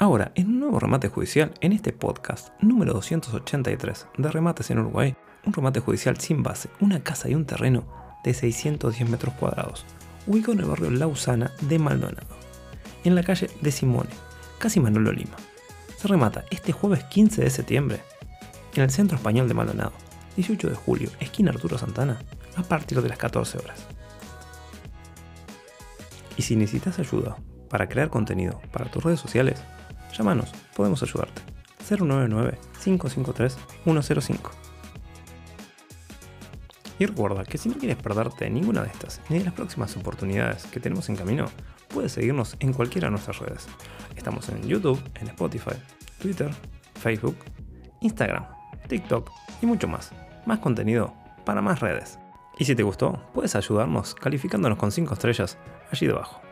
Ahora, en un nuevo remate judicial, en este podcast número 283 de Remates en Uruguay, un remate judicial sin base, una casa y un terreno de 610 metros cuadrados, ubicado en el barrio Lausana de Maldonado, en la calle de Simone, casi Manolo Lima. Se remata este jueves 15 de septiembre en el Centro Español de Maldonado, 18 de julio, esquina Arturo Santana, a partir de las 14 horas. Y si necesitas ayuda para crear contenido para tus redes sociales, Llámanos, podemos ayudarte. 099-553-105. Y recuerda que si no quieres perderte ninguna de estas ni de las próximas oportunidades que tenemos en camino, puedes seguirnos en cualquiera de nuestras redes. Estamos en YouTube, en Spotify, Twitter, Facebook, Instagram, TikTok y mucho más. Más contenido para más redes. Y si te gustó, puedes ayudarnos calificándonos con 5 estrellas allí debajo.